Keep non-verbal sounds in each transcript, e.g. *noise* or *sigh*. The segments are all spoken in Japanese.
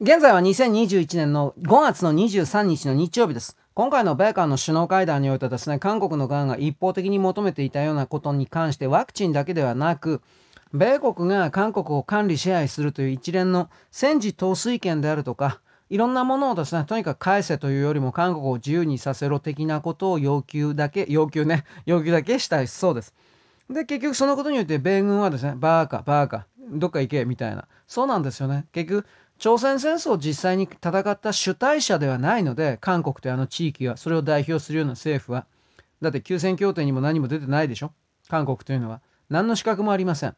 現在は2021年の5月の23日の日曜日です。今回の米韓の首脳会談においてですね、韓国の側が一方的に求めていたようなことに関してワクチンだけではなく、米国が韓国を管理支配するという一連の戦時統帥権であるとか、いろんなものをですね、とにかく返せというよりも韓国を自由にさせろ的なことを要求だけ、要求ね、*laughs* 要求だけしたいそうです。で、結局そのことによって米軍はですね、バーカ、バーカ、どっか行け、みたいな。そうなんですよね。結局、朝鮮戦争を実際に戦った主体者ではないので、韓国というあの地域は、それを代表するような政府は。だって休戦協定にも何も出てないでしょ？韓国というのは。何の資格もありません。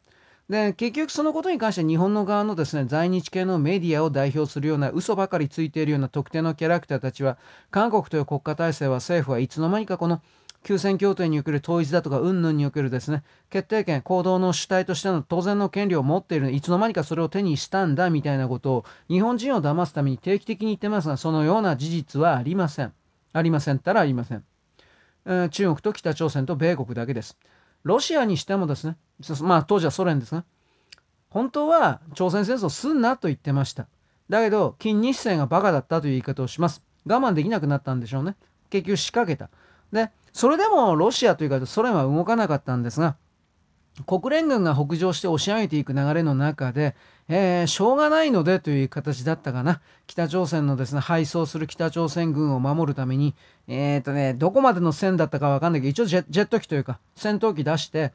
で、結局そのことに関して日本の側のですね、在日系のメディアを代表するような嘘ばかりついているような特定のキャラクターたちは、韓国という国家体制は政府はいつの間にかこの休戦協定における統一だとか、云々におけるですね、決定権、行動の主体としての当然の権利を持っているいつの間にかそれを手にしたんだみたいなことを、日本人を騙すために定期的に言ってますが、そのような事実はありません。ありませんったらありません。えー、中国と北朝鮮と米国だけです。ロシアにしてもですね、まあ当時はソ連ですが、本当は朝鮮戦争すんなと言ってました。だけど、金日成がバカだったという言い方をします。我慢できなくなったんでしょうね。結局仕掛けた。で、それでもロシアというかソ連は動かなかったんですが、国連軍が北上して押し上げていく流れの中で、えー、しょうがないのでという形だったかな。北朝鮮のですね、敗走する北朝鮮軍を守るために、えっ、ー、とね、どこまでの線だったかわかんないけど、一応ジェット機というか、戦闘機出して、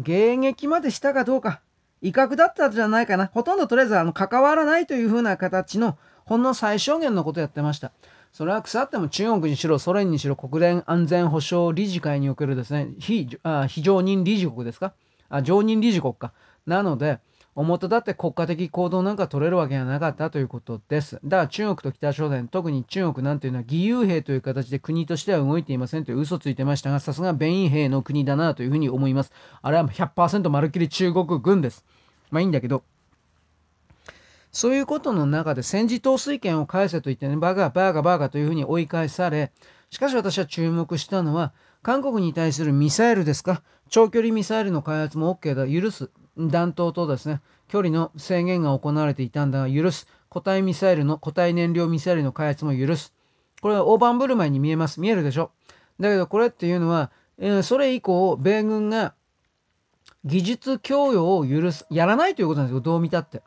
迎撃までしたかどうか、威嚇だったじゃないかな。ほとんどとりあえずあの関わらないというふうな形の、ほんの最小限のことやってました。それは腐っても中国にしろ、ソ連にしろ、国連安全保障理事会におけるですね、非あ非常任理事国ですか？あ常任理事国か。なので、表立って国家的行動なんか取れるわけがなかったということです。だから中国と北朝鮮、特に中国なんていうのは義勇兵という形で国としては動いていませんという嘘ついてましたが、さすが弁兵の国だなというふうに思います。あれは100%まるっきり中国軍です。まあいいんだけど、そういうことの中で戦時統帥権を返せと言ってね、バカバカバカというふうに追い返され、しかし私は注目したのは、韓国に対するミサイルですか、長距離ミサイルの開発も OK だ、許す。弾頭とですね、距離の制限が行われていたんだが、許す。固体ミサイルの、固体燃料ミサイルの開発も許す。これは大盤振る舞いに見えます。見えるでしょ？だけどこれっていうのは、えー、それ以降、米軍が技術供与を許す、やらないということなんですよ。どう見たって。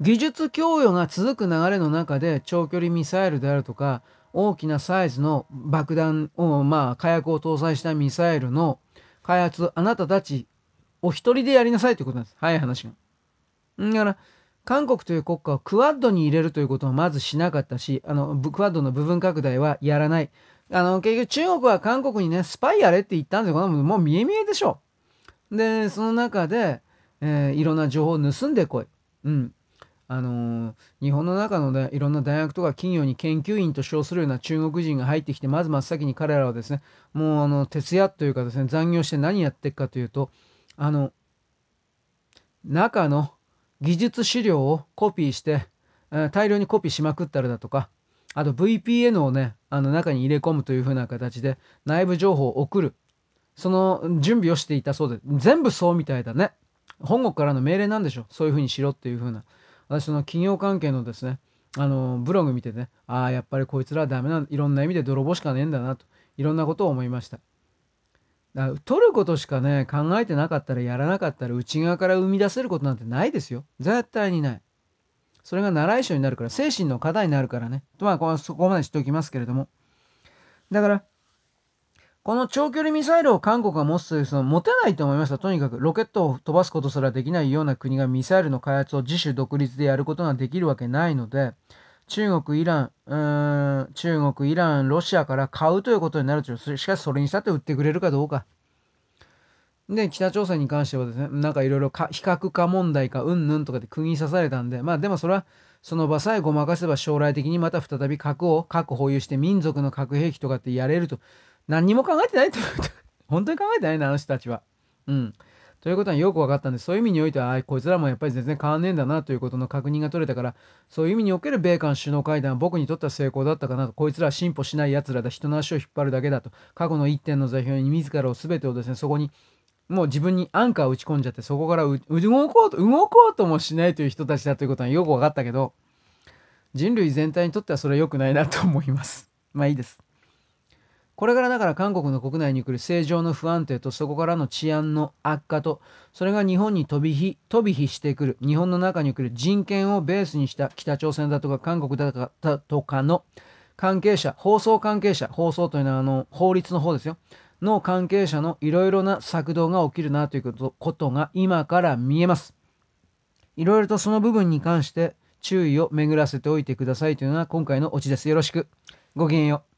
技術供与が続く流れの中で長距離ミサイルであるとか大きなサイズの爆弾をまあ火薬を搭載したミサイルの開発あなたたちお一人でやりなさいということなんです早い話が。だから韓国という国家をクワッドに入れるということはまずしなかったしあのクワッドの部分拡大はやらない。あの結局中国は韓国にねスパイやれって言ったんですよ。もう見え見えでしょ。でその中で、えー、いろんな情報を盗んでこい。うん。あのー、日本の中の、ね、いろんな大学とか企業に研究員と称するような中国人が入ってきてまず真っ先に彼らはですねもうあの徹夜というかですね残業して何やっていくかというとあの中の技術資料をコピーして、え、大量にコピーしまくったりだとかあと VPN をねあの中に入れ込むというふうな形で内部情報を送る。その準備をしていたそうで全部そうみたいだね。本国からの命令なんでしょそういうふうにしろっていうふうな。私の企業関係のですねあのブログ見てねああやっぱりこいつらはダメないろんな意味で泥棒しかねえんだなといろんなことを思いました。だから取ることしかね考えてなかったらやらなかったら内側から生み出せることなんてないですよ。絶対にない。それが習い性になるから精神の課題になるからね。とまあそこまでしておきますけれども。だからこの長距離ミサイルを韓国が持つという、その持てないと思いますよ。とにかくロケットを飛ばすことすらできないような国がミサイルの開発を自主独立でやることができるわけないので、中国、イラン、うーん、中国、イラン、ロシアから買うということになるでしょう。しかしそれにしたって売ってくれるかどうか。で、北朝鮮に関してはですね、なんかいろいろ非核化問題か、うんぬんとかで釘刺されたんで、まあでもそれは、その場さえごまかせば将来的にまた再び核を核保有して民族の核兵器とかってやれると。何にも考えてないと *laughs* 本当に考えてないな、あの人たちは。うん。ということはよく分かったんで、そういう意味においては、あこいつらもやっぱり全然変わんねえんだなということの確認が取れたから、そういう意味における米韓首脳会談は僕にとっては成功だったかなと、こいつらは進歩しない奴らだ、人の足を引っ張るだけだと、過去の一点の座標に自らを全てをですね、そこにもう自分にアンカーを打ち込んじゃってそこから動こうと動こうともしないという人たちだということはよく分かったけど人類全体にとってはそれは良くないなと思います。まあいいです。これからだから韓国の国内に来る政情の不安定とそこからの治安の悪化とそれが日本に飛び火飛び火してくる日本の中に来る人権をベースにした北朝鮮だとか韓国だとかの関係者放送関係者放送というのはあの法律の方ですよの関係者のいろいろな策動が起きるなということことが今から見えます。いろいろとその部分に関して注意を巡らせておいてくださいというのが今回のオチです。よろしく。ごきげんよう。